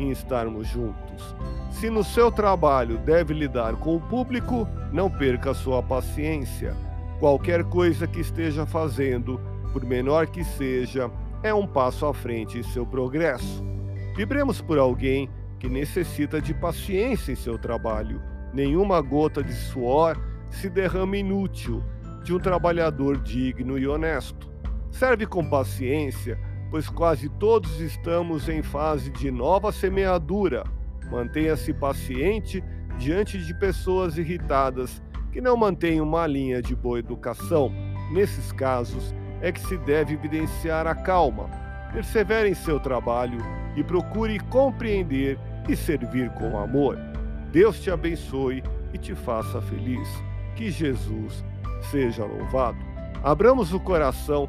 em estarmos juntos. Se no seu trabalho deve lidar com o público, não perca sua paciência Qualquer coisa que esteja fazendo, por menor que seja, é um passo à frente em seu progresso. Vibremos por alguém que necessita de paciência em seu trabalho. Nenhuma gota de suor se derrama inútil de um trabalhador digno e honesto. Serve com paciência, pois quase todos estamos em fase de nova semeadura. Mantenha-se paciente diante de pessoas irritadas que não mantém uma linha de boa educação. Nesses casos, é que se deve evidenciar a calma. Persevere em seu trabalho e procure compreender e servir com amor. Deus te abençoe e te faça feliz. Que Jesus seja louvado. Abramos o coração